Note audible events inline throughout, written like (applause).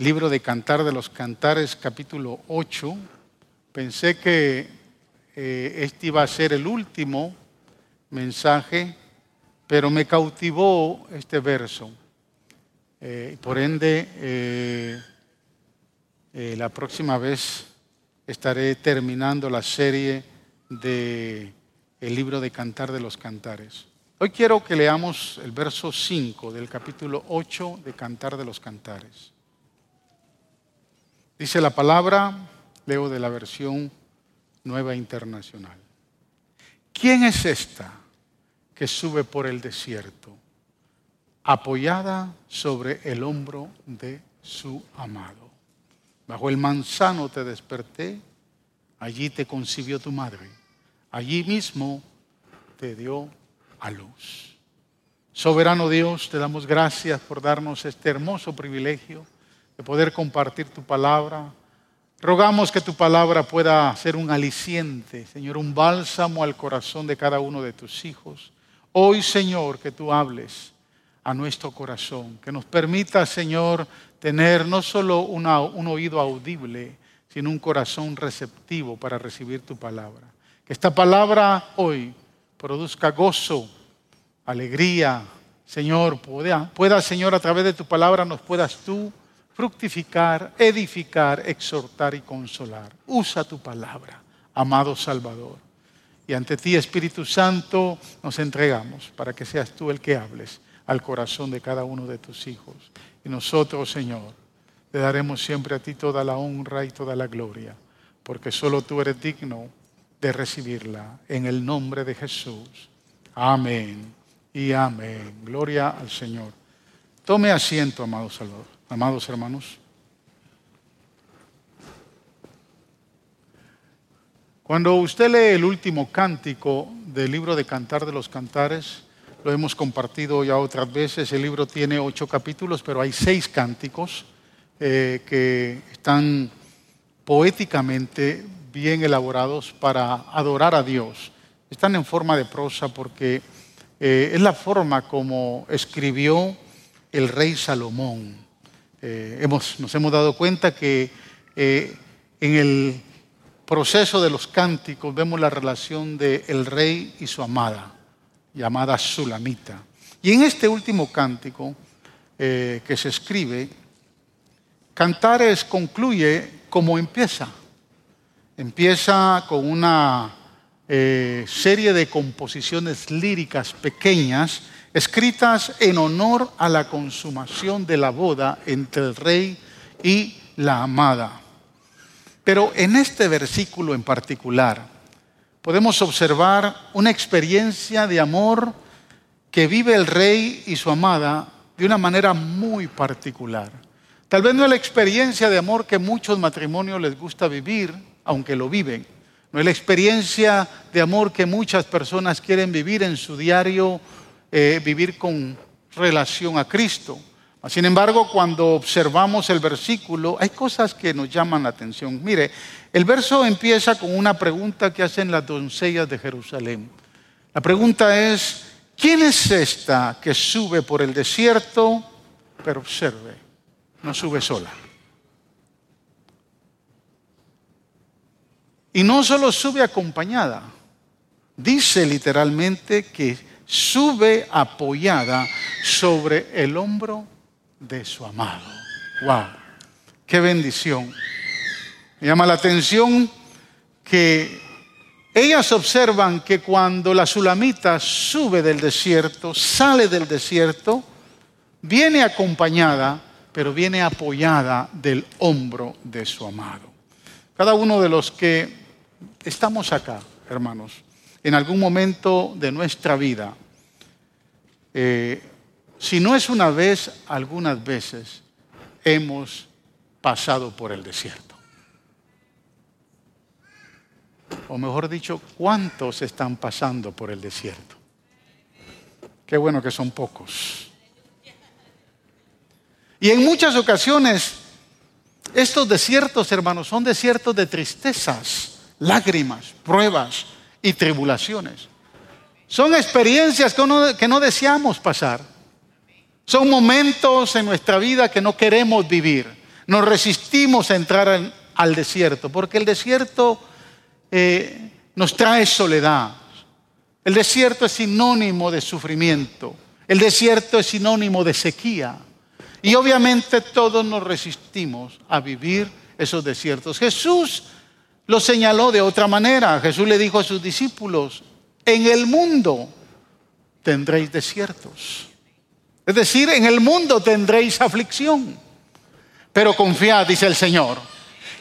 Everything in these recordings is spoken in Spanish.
libro de Cantar de los Cantares, capítulo 8. Pensé que eh, este iba a ser el último mensaje, pero me cautivó este verso. Eh, por ende, eh, la próxima vez estaré terminando la serie de el libro de Cantar de los Cantares. Hoy quiero que leamos el verso 5 del capítulo 8 de Cantar de los Cantares. Dice la palabra, leo de la versión nueva internacional. ¿Quién es esta que sube por el desierto, apoyada sobre el hombro de su amado? Bajo el manzano te desperté, allí te concibió tu madre, allí mismo te dio a luz. Soberano Dios, te damos gracias por darnos este hermoso privilegio de poder compartir tu palabra. Rogamos que tu palabra pueda ser un aliciente, Señor, un bálsamo al corazón de cada uno de tus hijos. Hoy, Señor, que tú hables a nuestro corazón, que nos permita, Señor, tener no solo un oído audible, sino un corazón receptivo para recibir tu palabra. Que esta palabra hoy produzca gozo, alegría, Señor, pueda, pueda, Señor, a través de tu palabra nos puedas tú fructificar, edificar, exhortar y consolar. Usa tu palabra, amado Salvador. Y ante ti, Espíritu Santo, nos entregamos para que seas tú el que hables al corazón de cada uno de tus hijos. Y nosotros, Señor, le daremos siempre a ti toda la honra y toda la gloria, porque solo tú eres digno de recibirla. En el nombre de Jesús. Amén y amén. Gloria al Señor. Tome asiento, amado Salvador amados hermanos. Cuando usted lee el último cántico del libro de Cantar de los Cantares, lo hemos compartido ya otras veces, el libro tiene ocho capítulos, pero hay seis cánticos eh, que están poéticamente bien elaborados para adorar a Dios. Están en forma de prosa porque eh, es la forma como escribió el rey Salomón. Eh, nos hemos dado cuenta que eh, en el proceso de los cánticos vemos la relación del el rey y su amada, llamada Sulamita. Y en este último cántico eh, que se escribe, Cantares concluye como empieza. Empieza con una serie de composiciones líricas pequeñas escritas en honor a la consumación de la boda entre el rey y la amada. Pero en este versículo en particular podemos observar una experiencia de amor que vive el rey y su amada de una manera muy particular. Tal vez no es la experiencia de amor que muchos matrimonios les gusta vivir, aunque lo viven. No es la experiencia de amor que muchas personas quieren vivir en su diario eh, vivir con relación a Cristo. Sin embargo, cuando observamos el versículo, hay cosas que nos llaman la atención. Mire, el verso empieza con una pregunta que hacen las doncellas de Jerusalén. La pregunta es, ¿quién es esta que sube por el desierto? Pero observe, no sube sola. Y no solo sube acompañada, dice literalmente que sube apoyada sobre el hombro de su amado. ¡Wow! ¡Qué bendición! Me llama la atención que ellas observan que cuando la sulamita sube del desierto, sale del desierto, viene acompañada, pero viene apoyada del hombro de su amado. Cada uno de los que estamos acá, hermanos, en algún momento de nuestra vida, eh, si no es una vez, algunas veces hemos pasado por el desierto. O mejor dicho, ¿cuántos están pasando por el desierto? Qué bueno que son pocos. Y en muchas ocasiones, estos desiertos, hermanos, son desiertos de tristezas, lágrimas, pruebas, y tribulaciones. Son experiencias que no, deseamos pasar. Son momentos en nuestra vida que no queremos vivir. nos resistimos a entrar al desierto, porque el desierto eh, nos trae soledad. El desierto es sinónimo de sufrimiento. El desierto es sinónimo de sequía. Y obviamente todos nos resistimos a vivir esos desiertos. Jesús lo señaló de otra manera. Jesús le dijo a sus discípulos, en el mundo tendréis desiertos. Es decir, en el mundo tendréis aflicción. Pero confiad, dice el Señor,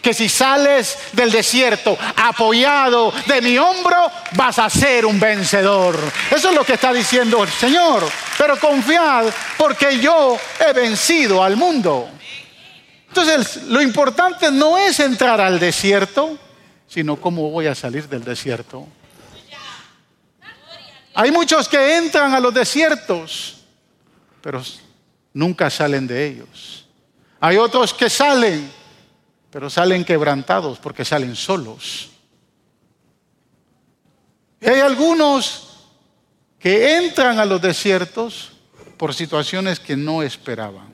que si sales del desierto apoyado de mi hombro, vas a ser un vencedor. Eso es lo que está diciendo el Señor. Pero confiad porque yo he vencido al mundo. Entonces, lo importante no es entrar al desierto, sino cómo voy a salir del desierto. Hay muchos que entran a los desiertos, pero nunca salen de ellos. Hay otros que salen, pero salen quebrantados porque salen solos. Y hay algunos que entran a los desiertos por situaciones que no esperaban.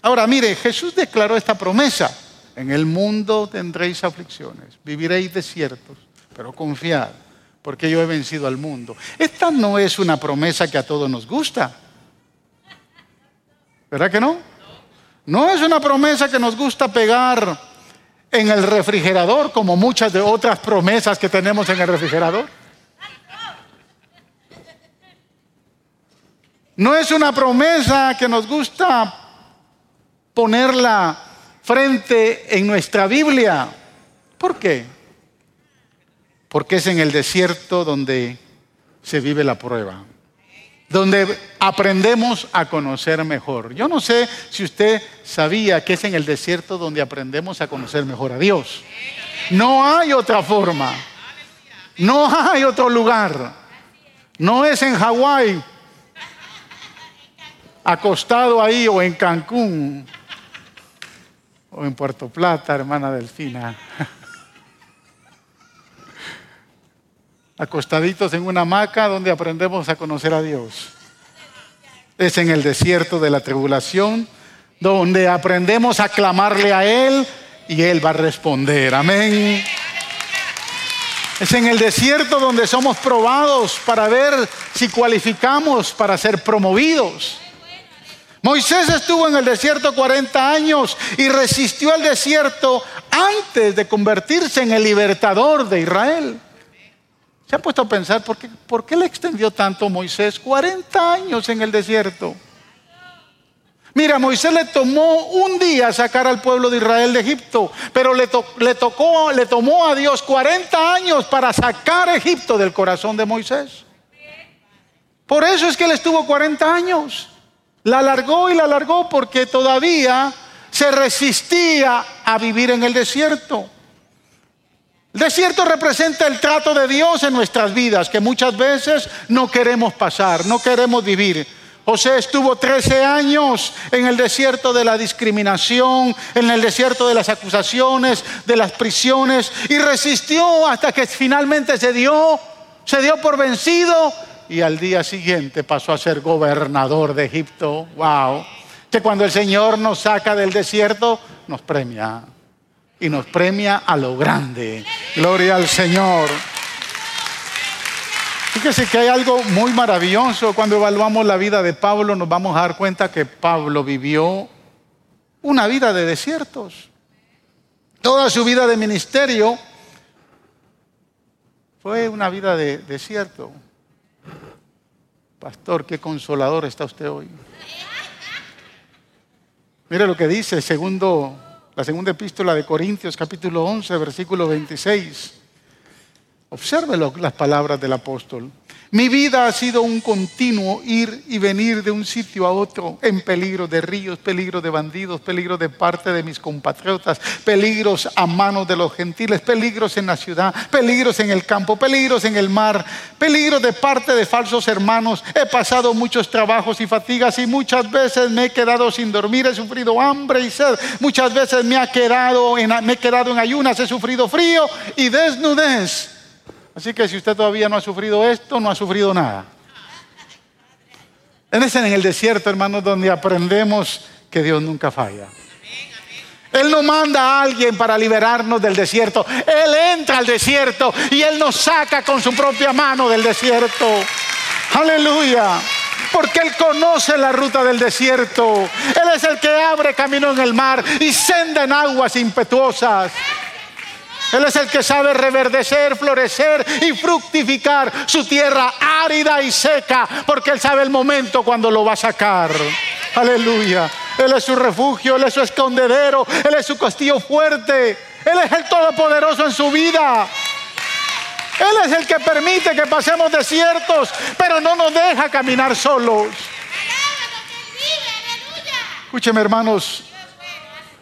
Ahora, mire, Jesús declaró esta promesa. En el mundo tendréis aflicciones, viviréis desiertos, pero confiad, porque yo he vencido al mundo. Esta no es una promesa que a todos nos gusta. ¿Verdad que no? No es una promesa que nos gusta pegar en el refrigerador como muchas de otras promesas que tenemos en el refrigerador. No es una promesa que nos gusta ponerla frente en nuestra Biblia. ¿Por qué? Porque es en el desierto donde se vive la prueba, donde aprendemos a conocer mejor. Yo no sé si usted sabía que es en el desierto donde aprendemos a conocer mejor a Dios. No hay otra forma. No hay otro lugar. No es en Hawái, acostado ahí o en Cancún o en Puerto Plata, hermana Delfina. Acostaditos en una hamaca donde aprendemos a conocer a Dios. Es en el desierto de la tribulación donde aprendemos a clamarle a Él y Él va a responder. Amén. Es en el desierto donde somos probados para ver si cualificamos para ser promovidos. Moisés estuvo en el desierto 40 años y resistió al desierto antes de convertirse en el libertador de Israel. ¿Se ha puesto a pensar por qué, por qué le extendió tanto Moisés 40 años en el desierto? Mira, Moisés le tomó un día sacar al pueblo de Israel de Egipto, pero le, tocó, le tomó a Dios 40 años para sacar Egipto del corazón de Moisés. Por eso es que él estuvo 40 años. La alargó y la alargó porque todavía se resistía a vivir en el desierto. El desierto representa el trato de Dios en nuestras vidas, que muchas veces no queremos pasar, no queremos vivir. José estuvo 13 años en el desierto de la discriminación, en el desierto de las acusaciones, de las prisiones, y resistió hasta que finalmente se dio, se dio por vencido y al día siguiente pasó a ser gobernador de Egipto. ¡Wow! Que cuando el Señor nos saca del desierto, nos premia. Y nos premia a lo grande. Gloria al Señor. Fíjese que hay algo muy maravilloso. Cuando evaluamos la vida de Pablo, nos vamos a dar cuenta que Pablo vivió una vida de desiertos. Toda su vida de ministerio fue una vida de desierto. Pastor, qué consolador está usted hoy. Mire lo que dice segundo, la segunda epístola de Corintios, capítulo 11, versículo 26. Observe las palabras del apóstol. Mi vida ha sido un continuo ir y venir de un sitio a otro en peligro de ríos, peligro de bandidos, peligro de parte de mis compatriotas, peligros a manos de los gentiles, peligros en la ciudad, peligros en el campo, peligros en el mar, peligros de parte de falsos hermanos. He pasado muchos trabajos y fatigas y muchas veces me he quedado sin dormir, he sufrido hambre y sed. Muchas veces me, ha quedado me he quedado en ayunas, he sufrido frío y desnudez. Así que si usted todavía no ha sufrido esto, no ha sufrido nada. Es en el desierto, hermanos, donde aprendemos que Dios nunca falla. Él no manda a alguien para liberarnos del desierto. Él entra al desierto y Él nos saca con su propia mano del desierto. Aleluya. Porque Él conoce la ruta del desierto. Él es el que abre camino en el mar y senda en aguas impetuosas. Él es el que sabe reverdecer, florecer y fructificar su tierra árida y seca, porque Él sabe el momento cuando lo va a sacar. Aleluya. Él es su refugio, Él es su escondedero, Él es su castillo fuerte, Él es el todopoderoso en su vida. Él es el que permite que pasemos desiertos, pero no nos deja caminar solos. Escúcheme hermanos,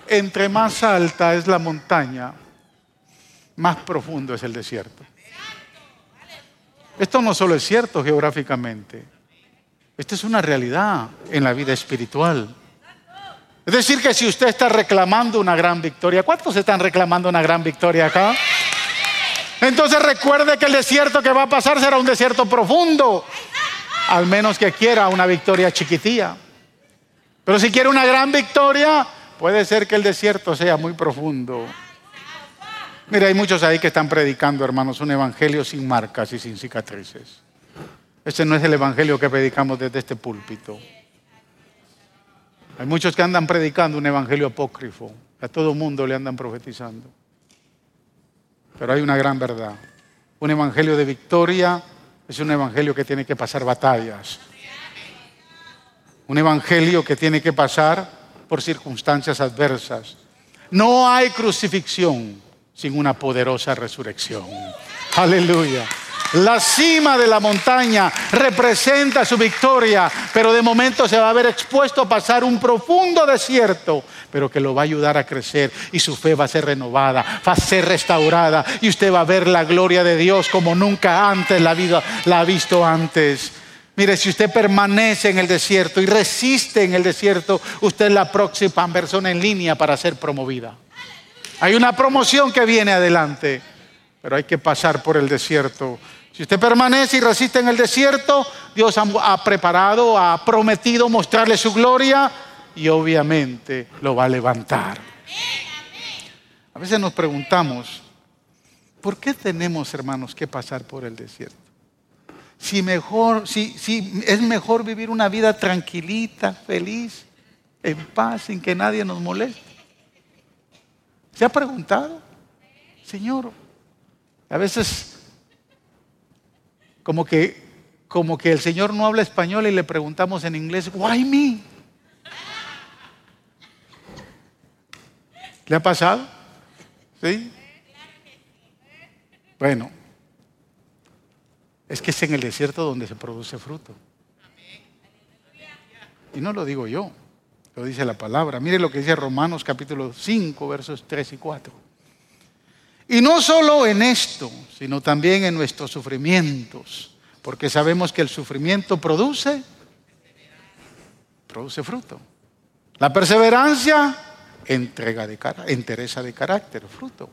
entre más alta es la montaña, más profundo es el desierto. Esto no solo es cierto geográficamente, esto es una realidad en la vida espiritual. Es decir, que si usted está reclamando una gran victoria, ¿cuántos están reclamando una gran victoria acá? Entonces recuerde que el desierto que va a pasar será un desierto profundo, al menos que quiera una victoria chiquitilla. Pero si quiere una gran victoria, puede ser que el desierto sea muy profundo. Mira, hay muchos ahí que están predicando, hermanos, un evangelio sin marcas y sin cicatrices. Este no es el evangelio que predicamos desde este púlpito. Hay muchos que andan predicando un evangelio apócrifo. A todo mundo le andan profetizando. Pero hay una gran verdad. Un evangelio de victoria es un evangelio que tiene que pasar batallas. Un evangelio que tiene que pasar por circunstancias adversas. No hay crucifixión sin una poderosa resurrección. Aleluya. La cima de la montaña representa su victoria, pero de momento se va a ver expuesto a pasar un profundo desierto, pero que lo va a ayudar a crecer y su fe va a ser renovada, va a ser restaurada y usted va a ver la gloria de Dios como nunca antes la vida la ha visto antes. Mire, si usted permanece en el desierto y resiste en el desierto, usted es la próxima persona en línea para ser promovida. Hay una promoción que viene adelante, pero hay que pasar por el desierto si usted permanece y resiste en el desierto, Dios ha, preparado, ha prometido mostrarle su gloria y obviamente lo va a levantar. A veces nos preguntamos, ¿por qué tenemos, hermanos, que pasar por el desierto? Si, es mejor vivir una vida tranquilita, feliz, en paz, sin que nadie nos moleste. ¿Se ha preguntado? Señor, a veces como que, como que el Señor no habla español y le preguntamos en inglés, why me? ¿Le ha pasado? ¿Sí? Bueno, es que es en el desierto donde se produce fruto. Y no lo digo yo, lo dice la palabra. Mire lo que dice Romanos capítulo 5, versos 3 y 4. Y no solo en esto, sino también en nuestros sufrimientos, porque sabemos que el sufrimiento produce, produce fruto. La perseverancia, entrega de entereza de carácter, fruto.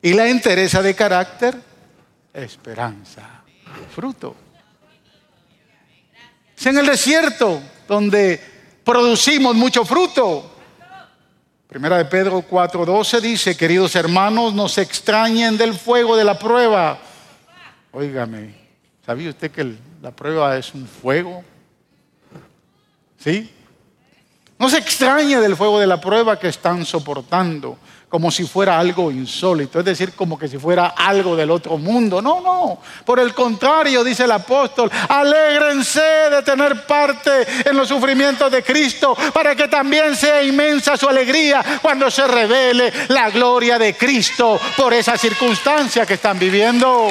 Y la entereza de carácter, esperanza, fruto. Es en el desierto donde producimos mucho fruto. Primera de Pedro 4:12 dice, queridos hermanos, no se extrañen del fuego de la prueba. Óigame, ¿sabía usted que la prueba es un fuego? ¿Sí? No se extrañe del fuego de la prueba que están soportando como si fuera algo insólito, es decir, como que si fuera algo del otro mundo. No, no. Por el contrario, dice el apóstol, alégrense de tener parte en los sufrimientos de Cristo para que también sea inmensa su alegría cuando se revele la gloria de Cristo por esa circunstancia que están viviendo.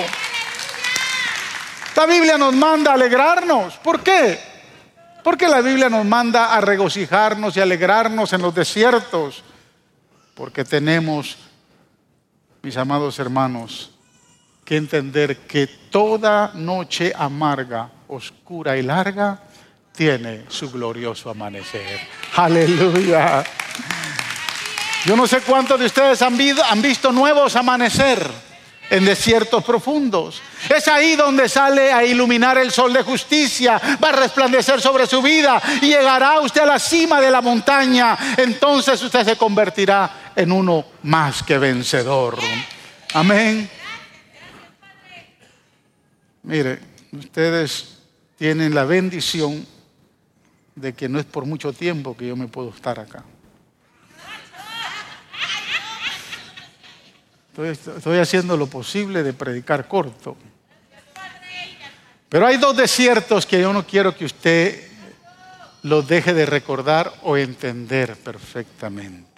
La Biblia nos manda a alegrarnos. ¿Por qué? Porque la Biblia nos manda a regocijarnos y alegrarnos en los desiertos porque tenemos, mis amados hermanos, que entender que toda noche amarga, oscura y larga tiene su glorioso amanecer. Aleluya. Yo no sé cuántos de ustedes han, visto nuevos amanecer en desiertos profundos. Es ahí donde sale a iluminar el sol de justicia, va a resplandecer sobre su vida y llegará usted a la cima de la montaña. Entonces usted se convertirá en uno más que vencedor. Amén. Mire, ustedes tienen la bendición de que no es por mucho tiempo que yo me puedo estar acá. Estoy, haciendo lo posible de predicar corto. Pero hay dos desiertos que yo no quiero que usted los deje de recordar o entender perfectamente.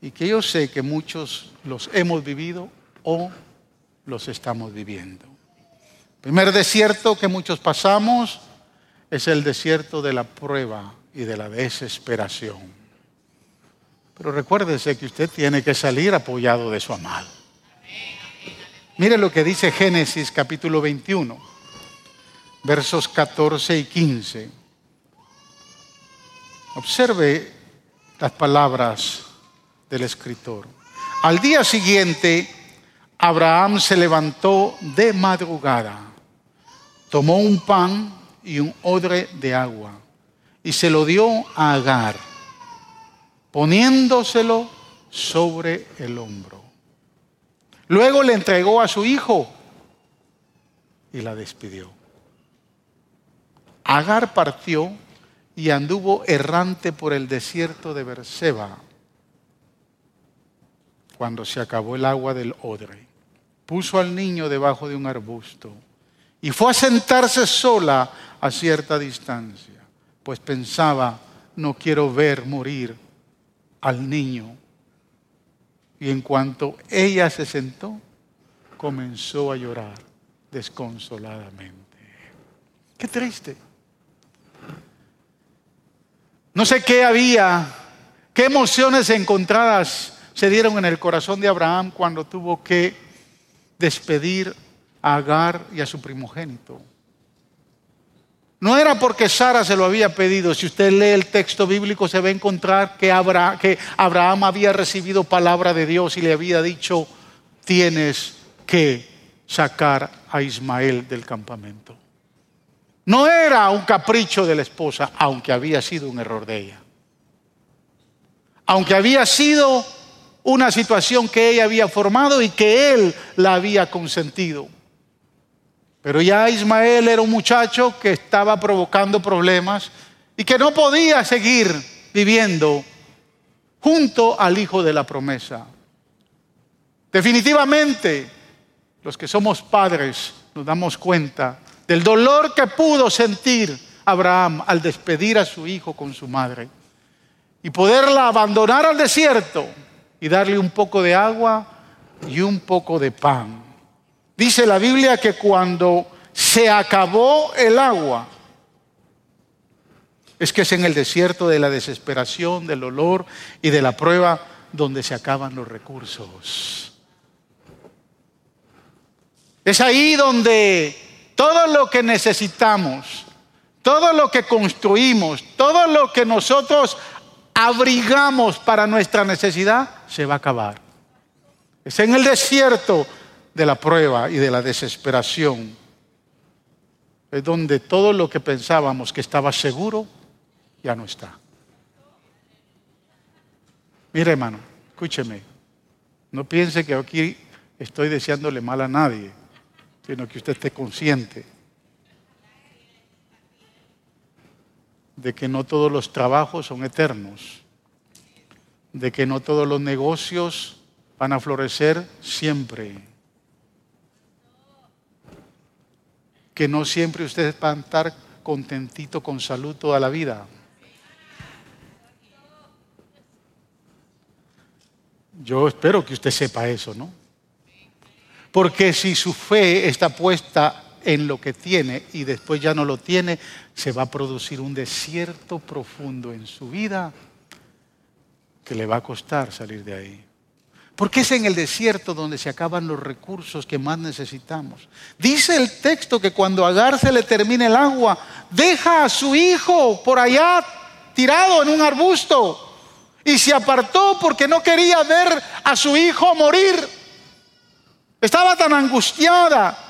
Y que yo sé que muchos los hemos vivido o los estamos viviendo. El primer desierto que muchos pasamos es el desierto de la prueba y de la desesperación. Pero recuérdese que usted tiene que salir apoyado de su amado. Mire lo que dice Génesis capítulo 21, versos 14 y 15. Observe las palabras del escritor. Al día siguiente, Abraham se levantó de madrugada, tomó un pan y un odre de agua y se lo dio a Agar poniéndoselo sobre el hombro. Luego le entregó a su hijo y la despidió. Agar partió y anduvo errante por el desierto de Berseba cuando se acabó el agua del odre. Puso al niño debajo de un arbusto y fue a sentarse sola a cierta distancia, pues pensaba, no quiero ver morir al niño. Y en cuanto ella se sentó, comenzó a llorar desconsoladamente. Qué triste. No sé qué había, qué emociones encontradas se dieron en el corazón de Abraham cuando tuvo que despedir a Agar y a su primogénito. No era porque Sara se lo había pedido. Si usted lee el texto bíblico se va a encontrar que, Abraham había recibido palabra de Dios y le había dicho, tienes que sacar a Ismael del campamento. No era un capricho de la esposa, aunque había sido un error de ella. Aunque había sido una situación que ella había formado y que él la había consentido. Pero ya Ismael era un muchacho que estaba provocando problemas y que no podía seguir viviendo junto al hijo de la promesa. Definitivamente, los que somos padres nos damos cuenta del dolor que pudo sentir Abraham al despedir a su hijo con su madre y poderla abandonar al desierto y darle un poco de agua y un poco de pan. Dice la Biblia que cuando se acabó el agua, es que es en el desierto de la desesperación, del olor y de la prueba donde se acaban los recursos. Es ahí donde todo lo que necesitamos, todo lo que construimos, todo lo que nosotros abrigamos para nuestra necesidad, se va a acabar. Es en el desierto de la prueba y de la desesperación. Es donde todo lo que pensábamos que estaba seguro ya no está. Mire hermano, escúcheme. No piense que aquí estoy deseándole mal a nadie, sino que usted esté consciente de que no todos los trabajos son eternos, de que no todos los negocios van a florecer siempre. que no siempre ustedes van a estar contentito con salud toda la vida. Yo espero que usted sepa eso, ¿no? Porque si su fe está puesta en lo que tiene y después ya no lo tiene, se va a producir un desierto profundo en su vida que le va a costar salir de ahí. Porque es en el desierto donde se acaban los recursos que más necesitamos. Dice el texto que cuando Agar se le termine el agua, deja a su hijo por allá tirado en un arbusto y se apartó porque no quería ver a su hijo morir. Estaba tan angustiada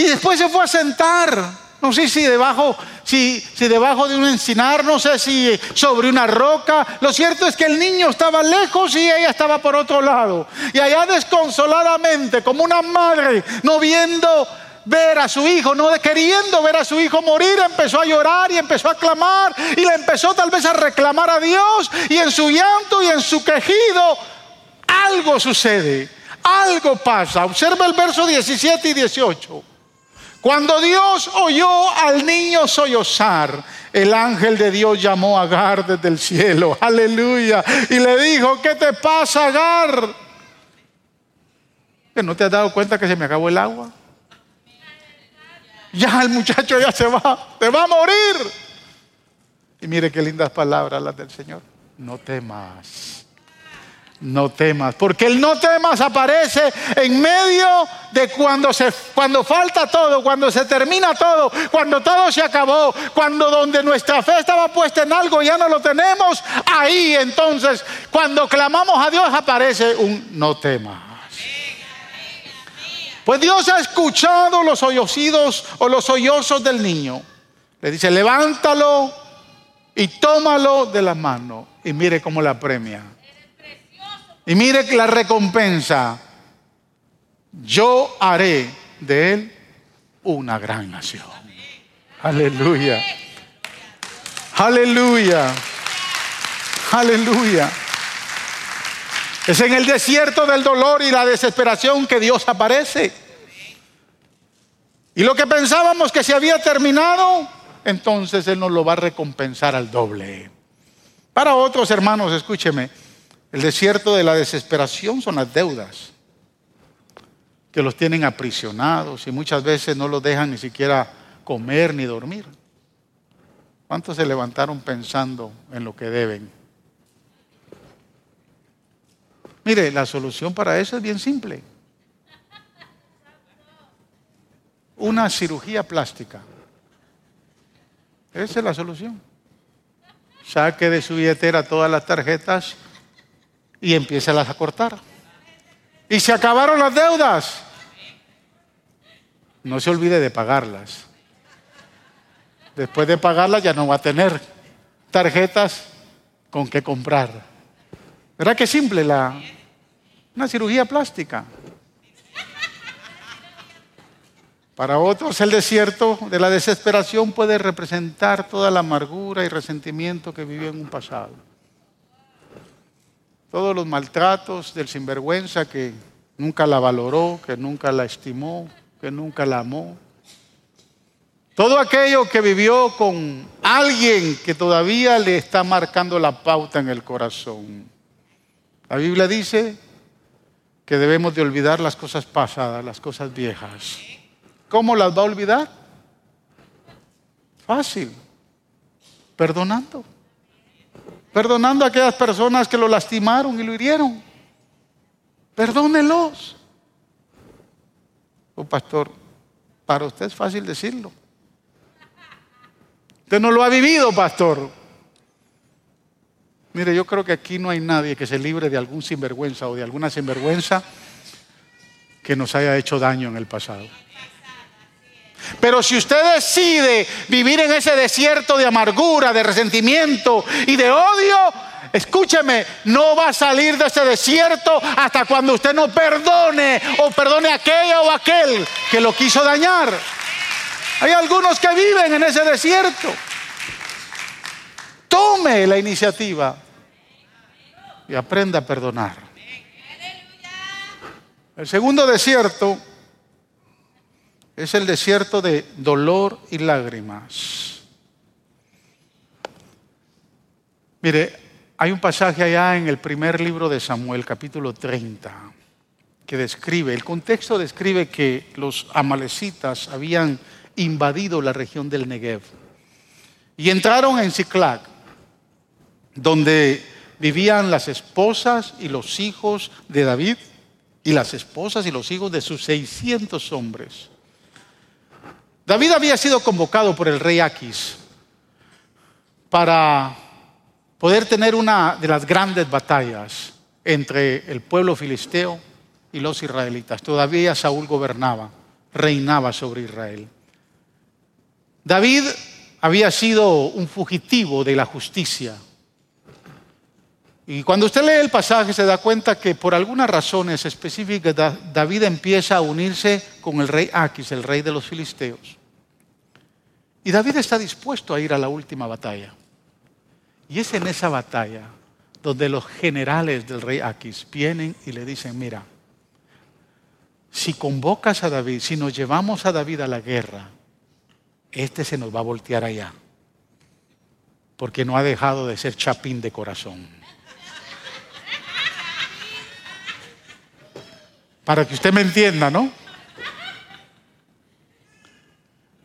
y después se fue a sentar No sé si debajo, si, debajo de un encinar, no sé si sobre una roca. Lo cierto es que el niño estaba lejos y ella estaba por otro lado. Y allá desconsoladamente, como una madre, no viendo ver a su hijo, no queriendo ver a su hijo morir, empezó a llorar y empezó a clamar y le empezó tal vez a reclamar a Dios y en su llanto y en su quejido algo sucede, algo pasa. Observa el verso 17 y 18. Cuando Dios oyó al niño sollozar, el ángel de Dios llamó a Agar desde el cielo, (laughs) aleluya, y le dijo, ¿qué te pasa, Agar? ¿Que no te has dado cuenta que se me acabó el agua? Ya el muchacho ya se va, te va a morir. Y mire qué lindas palabras las del Señor. No temas no temas, porque el no temas aparece en medio de cuando se cuando falta todo, cuando se termina todo, cuando todo se acabó, cuando donde nuestra fe estaba puesta en algo ya no lo tenemos, ahí entonces cuando clamamos a Dios aparece un no temas. Pues Dios ha escuchado los sollocidos o los sollozos del niño. Le dice, "Levántalo y tómalo de la mano." Y mire cómo la premia. Y mire la recompensa. Yo haré de él una gran nación. Aleluya. Aleluya. Aleluya. Es en el desierto del dolor y la desesperación que Dios aparece. Y lo que pensábamos que se había terminado, entonces Él nos lo va a recompensar al doble. Para otros hermanos, escúcheme, el desierto de la desesperación son las deudas que los tienen aprisionados y muchas veces no los dejan ni siquiera comer ni dormir. ¿Cuántos se levantaron pensando en lo que deben? Mire, la solución para eso es bien simple. Una cirugía plástica. Esa es la solución. Saque de su billetera todas las tarjetas y empieza a cortar. Y se acabaron las deudas. No se olvide de pagarlas. Después de pagarlas ya no va a tener tarjetas con que comprar. ¿Verdad que simple la una cirugía plástica? Para otros el desierto de la desesperación puede representar toda la amargura y resentimiento que vivió en un pasado todos los maltratos del sinvergüenza que nunca la valoró, que nunca la estimó, que nunca la amó. Todo aquello que vivió con alguien que todavía le está marcando la pauta en el corazón. La Biblia dice que debemos de olvidar las cosas pasadas, las cosas viejas. ¿Cómo las va a olvidar? Fácil, perdonando perdonando a aquellas personas que lo lastimaron y lo hirieron. Perdónelos. Oh, pastor, para usted es fácil decirlo. Usted no lo ha vivido, pastor. Mire, yo creo que aquí no hay nadie que se libre de algún sinvergüenza o de alguna sinvergüenza que nos haya hecho daño en el pasado. Pero si usted decide vivir en ese desierto de amargura, de resentimiento y de odio, escúcheme, no va a salir de ese desierto hasta cuando usted no perdone o perdone a aquella o aquel que lo quiso dañar. Hay algunos que viven en ese desierto. Tome la iniciativa y aprenda a perdonar. El segundo desierto es el desierto de dolor y lágrimas. Mire, hay un pasaje allá en el primer libro de Samuel, capítulo 30, que describe, el contexto describe que los amalecitas habían invadido la región del Negev y entraron en Ziklag, donde vivían las esposas y los hijos de David y las esposas y los hijos de sus 600 hombres. David había sido convocado por el rey Aquis para poder tener una de las grandes batallas entre el pueblo filisteo y los israelitas. Todavía Saúl gobernaba, reinaba sobre Israel. David había sido un fugitivo de la justicia. Y cuando usted lee el pasaje se da cuenta que por algunas razones específicas David empieza a unirse con el rey Aquis, el rey de los filisteos. Y David está dispuesto a ir a la última batalla. Y es en esa batalla donde los generales del rey Aquis vienen y le dicen, mira, si convocas a David, si nos llevamos a David a la guerra, este se nos va a voltear allá, porque no ha dejado de ser chapín de corazón. Para que usted me entienda, ¿no?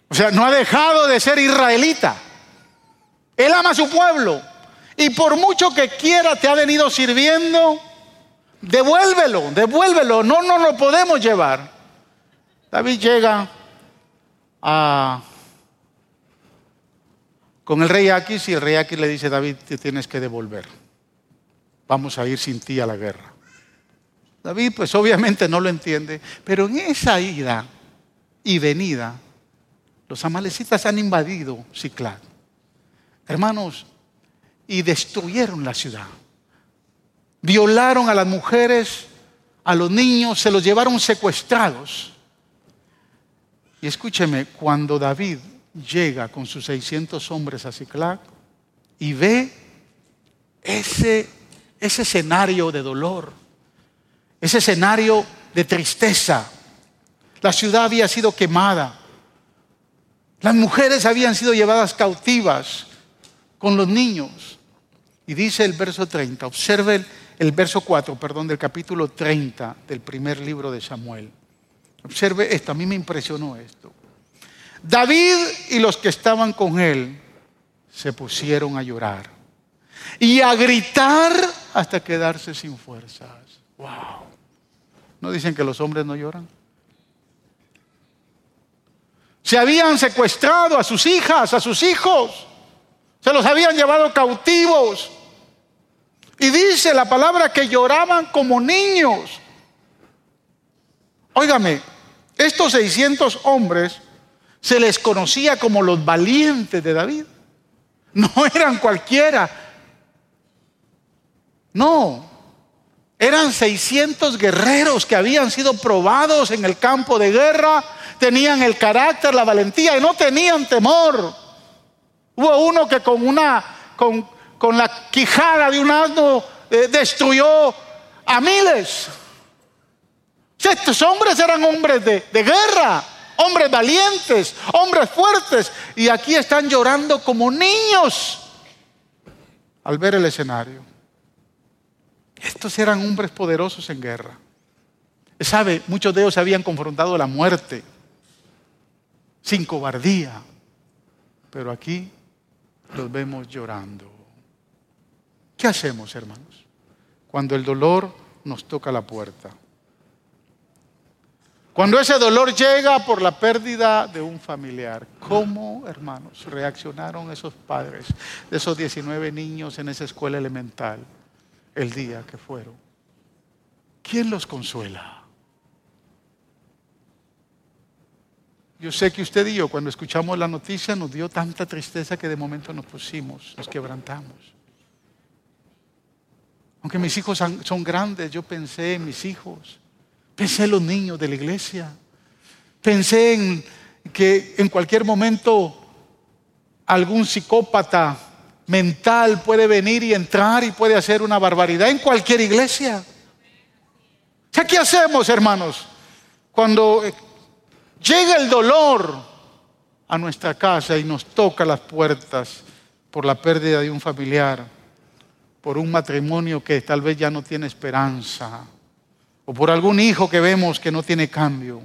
O sea, no ha dejado de ser israelita. Él ama a su pueblo. Y por mucho que quiera te ha venido sirviendo, devuélvelo, devuélvelo. No, no lo podemos llevar. David llega a, con el rey Aquis y el rey Aquis le dice, David, te tienes que devolver. Vamos a ir sin ti a la guerra. David pues obviamente no lo entiende, pero en esa ida y venida, los amalecitas han invadido Ciclad. Hermanos, y destruyeron la ciudad. Violaron a las mujeres, a los niños, se los llevaron secuestrados. Y escúcheme, cuando David llega con sus 600 hombres a Ciclac y ve ese, ese escenario de dolor, ese escenario de tristeza. La ciudad había sido quemada. Las mujeres habían sido llevadas cautivas con los niños. Y dice el verso 30, observe el, verso 4, perdón, del capítulo 30 del primer libro de Samuel. Observe esto, a mí me impresionó esto. David y los que estaban con él se pusieron a llorar y a gritar hasta quedarse sin fuerzas. Wow. ¿No dicen que los hombres no lloran? Se habían secuestrado a sus hijas, a sus hijos. Se los habían llevado cautivos. Y dice la palabra que lloraban como niños. Óigame, estos 600 hombres se les conocía como los valientes de David. No eran cualquiera. No, eran 600 guerreros que habían sido probados en el campo de guerra, tenían el carácter, la valentía y no tenían temor. Hubo uno que con una con, la quijada de un asno eh, destruyó a miles. Estos hombres eran hombres de, de guerra, hombres valientes, hombres fuertes, y aquí están llorando como niños al ver el escenario. Estos eran hombres poderosos en guerra. ¿Sabe? Muchos de ellos habían confrontado la muerte sin cobardía. Pero aquí los vemos llorando. ¿Qué hacemos, hermanos? Cuando el dolor nos toca la puerta. Cuando ese dolor llega por la pérdida de un familiar, ¿cómo, hermanos, reaccionaron esos padres de esos 19 niños en esa escuela elemental? El día que fueron. ¿Quién los consuela? Yo sé que usted y yo cuando escuchamos la noticia nos dio tanta tristeza que de momento nos pusimos, nos quebrantamos. Aunque mis hijos son grandes, yo pensé en mis hijos, pensé en los niños de la iglesia, pensé en que en cualquier momento algún psicópata mental puede venir y entrar y puede hacer una barbaridad en cualquier iglesia. ¿qué hacemos, hermanos? Cuando eh, llega el dolor a nuestra casa y nos toca las puertas por la pérdida de un familiar, por un matrimonio que tal vez ya no tiene esperanza, o por algún hijo que vemos que no tiene cambio,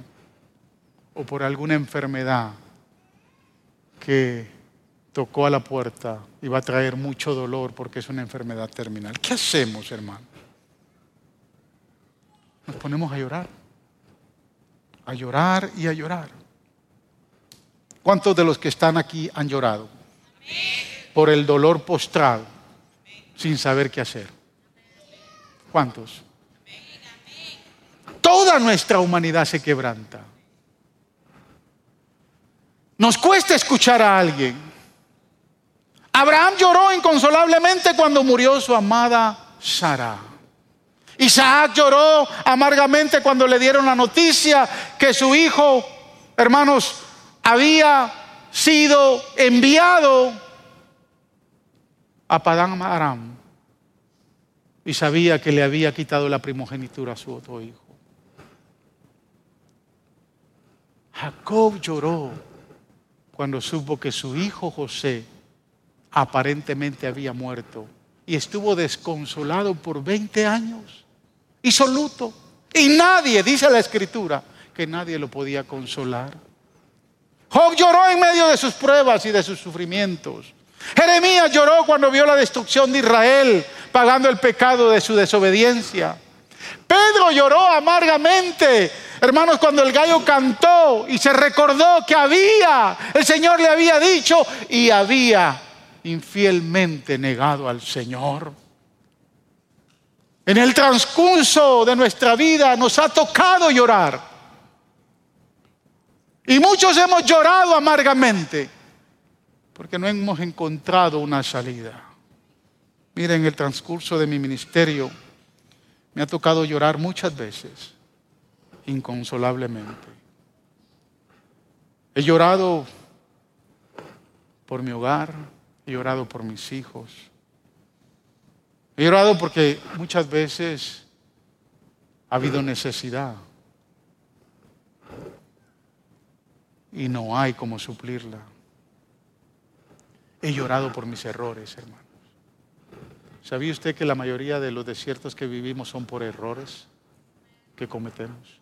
o por alguna enfermedad que tocó a la puerta y va a traer mucho dolor porque es una enfermedad terminal. ¿Qué hacemos, hermano? Nos ponemos a llorar, a llorar y a llorar. ¿Cuántos de los que están aquí han llorado? Por el dolor postrado, sin saber qué hacer. ¿Cuántos? Toda nuestra humanidad se quebranta. Nos cuesta escuchar a alguien. Abraham lloró inconsolablemente cuando murió su amada Sara. Isaac lloró amargamente cuando le dieron la noticia que su hijo, hermanos, había sido enviado a Padán Aram y sabía que le había quitado la primogenitura a su otro hijo. Jacob lloró cuando supo que su hijo José aparentemente había muerto y estuvo desconsolado por 20 años. Hizo luto. Y nadie, dice la escritura, que nadie lo podía consolar. Job lloró en medio de sus pruebas y de sus sufrimientos. Jeremías lloró cuando vio la destrucción de Israel, pagando el pecado de su desobediencia. Pedro lloró amargamente, hermanos, cuando el gallo cantó y se recordó que había, el Señor le había dicho y había infielmente negado al Señor. En el transcurso de nuestra vida nos ha tocado llorar. Y muchos hemos llorado amargamente porque no hemos encontrado una salida. Miren, en el transcurso de mi ministerio me ha tocado llorar muchas veces, inconsolablemente. He llorado por mi hogar, he llorado por mis hijos. He llorado porque muchas veces ha habido necesidad y no hay como suplirla. He llorado por mis errores, hermanos. ¿Sabía usted que la mayoría de los desiertos que vivimos son por errores que cometemos?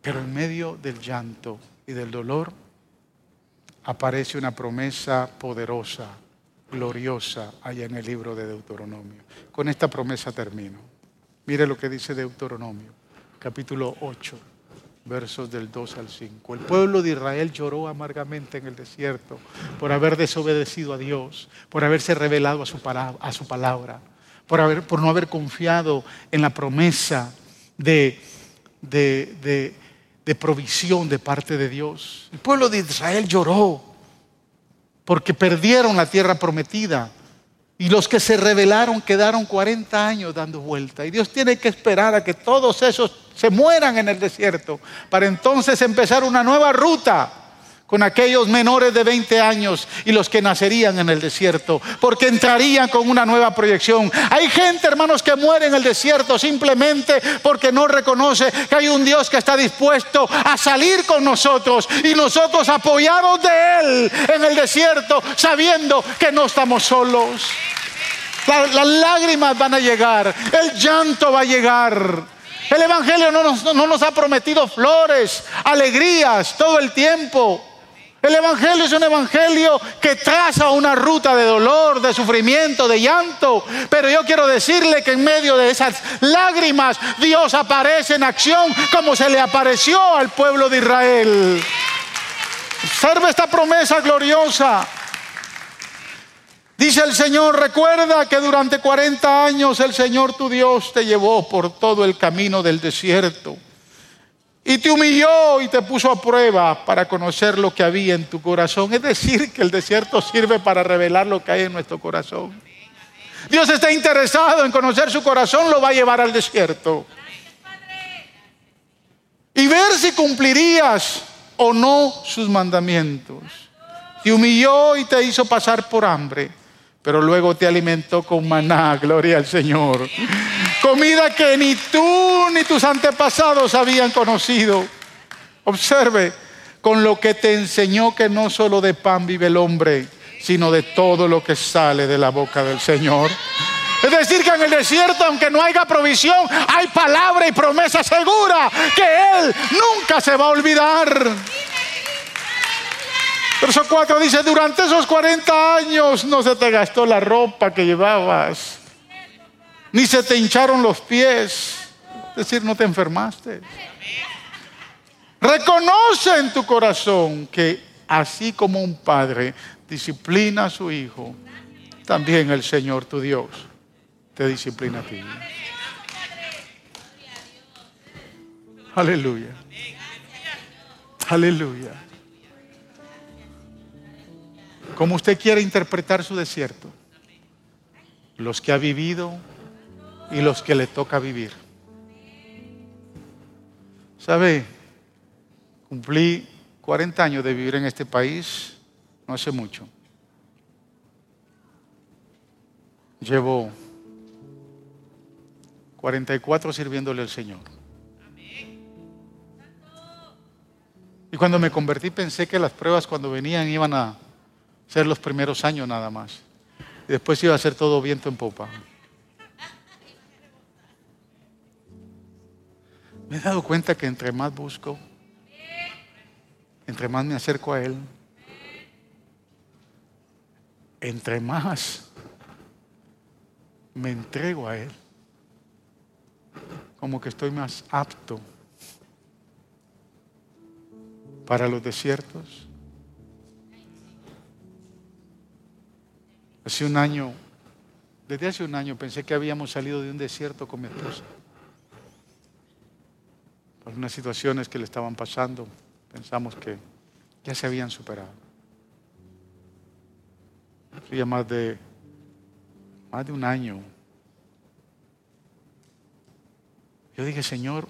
Pero en medio del llanto y del dolor aparece una promesa poderosa, gloriosa, allá en el libro de Deuteronomio. Con esta promesa termino. Mire lo que dice Deuteronomio, capítulo 8 versos del 2 al 5. El pueblo de Israel lloró amargamente en el desierto por haber desobedecido a Dios, por haberse revelado a su, palabra, por, por no haber confiado en la promesa de, de, de provisión de parte de Dios. El pueblo de Israel lloró porque perdieron la tierra prometida. Y los que se rebelaron quedaron 40 años dando vuelta. Y Dios tiene que esperar a que todos esos se mueran en el desierto, para entonces empezar una nueva ruta con aquellos menores de 20 años y los que nacerían en el desierto, porque entrarían con una nueva proyección. Hay gente, hermanos, que muere en el desierto simplemente porque no reconoce que hay un Dios que está dispuesto a salir con nosotros y nosotros apoyados de Él en el desierto, sabiendo que no estamos solos. las lágrimas van a llegar, el llanto va a llegar. El Evangelio no nos, no nos ha prometido flores, alegrías todo el tiempo. El Evangelio es un Evangelio que traza una ruta de dolor, de sufrimiento, de llanto. Pero yo quiero decirle que en medio de esas lágrimas Dios aparece en acción como se le apareció al pueblo de Israel. Observe esta promesa gloriosa. Dice el Señor, recuerda que durante 40 años el Señor tu Dios te llevó por todo el camino del desierto y te humilló y te puso a prueba para conocer lo que había en tu corazón. Es decir, que el desierto sirve para revelar lo que hay en nuestro corazón. Dios está interesado en conocer su corazón, lo va a llevar al desierto. Y ver si cumplirías o no sus mandamientos. Te humilló y te hizo pasar por hambre pero luego te alimentó con maná, (laughs) gloria al Señor. Comida que ni tú ni tus antepasados habían conocido. Observe, con lo que te enseñó que no solo de pan vive el hombre, sino de todo lo que sale de la boca del Señor. Es decir, que en el desierto, aunque no haya provisión, hay palabra y promesa segura que Él nunca se va a olvidar. Verso 4 dice, durante esos 40 años no se te gastó la ropa que llevabas, ni se te hincharon los pies, es decir, no te enfermaste. Reconoce en tu corazón que así como un padre disciplina a su hijo, también el Señor tu Dios te disciplina a ti. Aleluya. Aleluya. ¿Cómo usted quiere interpretar su desierto? Los que ha vivido y los que le toca vivir. ¿Sabe? Cumplí 40 años de vivir en este país, no hace mucho. Llevo 44 sirviéndole al Señor. Y cuando me convertí pensé que las pruebas cuando venían iban a ser los primeros años nada más. Y después iba a ser todo viento en popa. Me he dado cuenta que entre más busco, entre más me acerco a Él, entre más me entrego a Él, como que estoy más apto para los desiertos. Hace un año, desde hace un año pensé que habíamos salido de un desierto con mi esposa. Por unas situaciones que le estaban pasando, pensamos que ya se habían superado. Hacía más de, más de un año. Yo dije, Señor,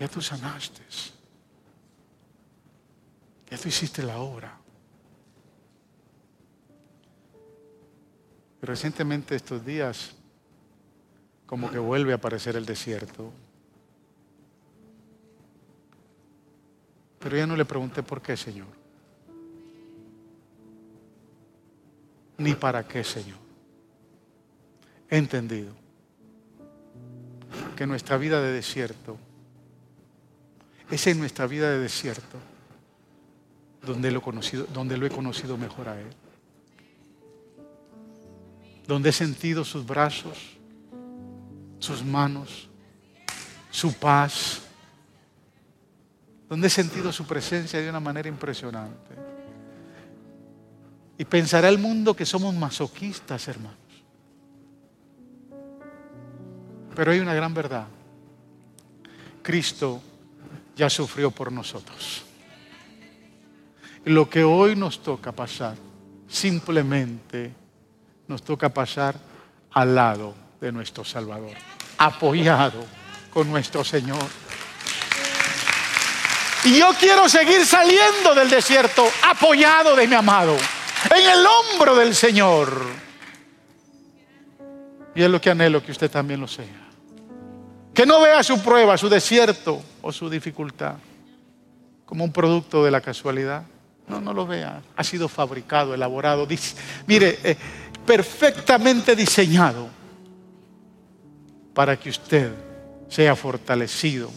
ya tú sanaste. Ya tú hiciste la obra. Recientemente estos días, como que vuelve a aparecer el desierto. Pero ya no le pregunté por qué, Señor. Ni para qué, Señor. He entendido que nuestra vida de desierto es en nuestra vida de desierto donde lo, conocido, donde lo he conocido mejor a Él. Donde he sentido sus brazos, sus manos, su paz. Donde he sentido su presencia de una manera impresionante. Y pensará el mundo que somos masoquistas, hermanos. Pero hay una gran verdad. Cristo ya sufrió por nosotros. Lo que hoy nos toca pasar, simplemente nos toca pasar al lado de nuestro Salvador, apoyado con nuestro Señor. Y yo quiero seguir saliendo del desierto apoyado de mi amado, en el hombro del Señor. Y es lo que anhelo que usted también lo sea. Que no vea su prueba, su desierto o su dificultad como un producto de la casualidad. No, no lo vea. Ha sido fabricado, elaborado, mire, eh, perfectamente diseñado para que usted sea fortalecido,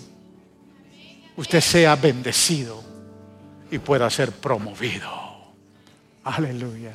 usted sea bendecido y pueda ser promovido. Aleluya.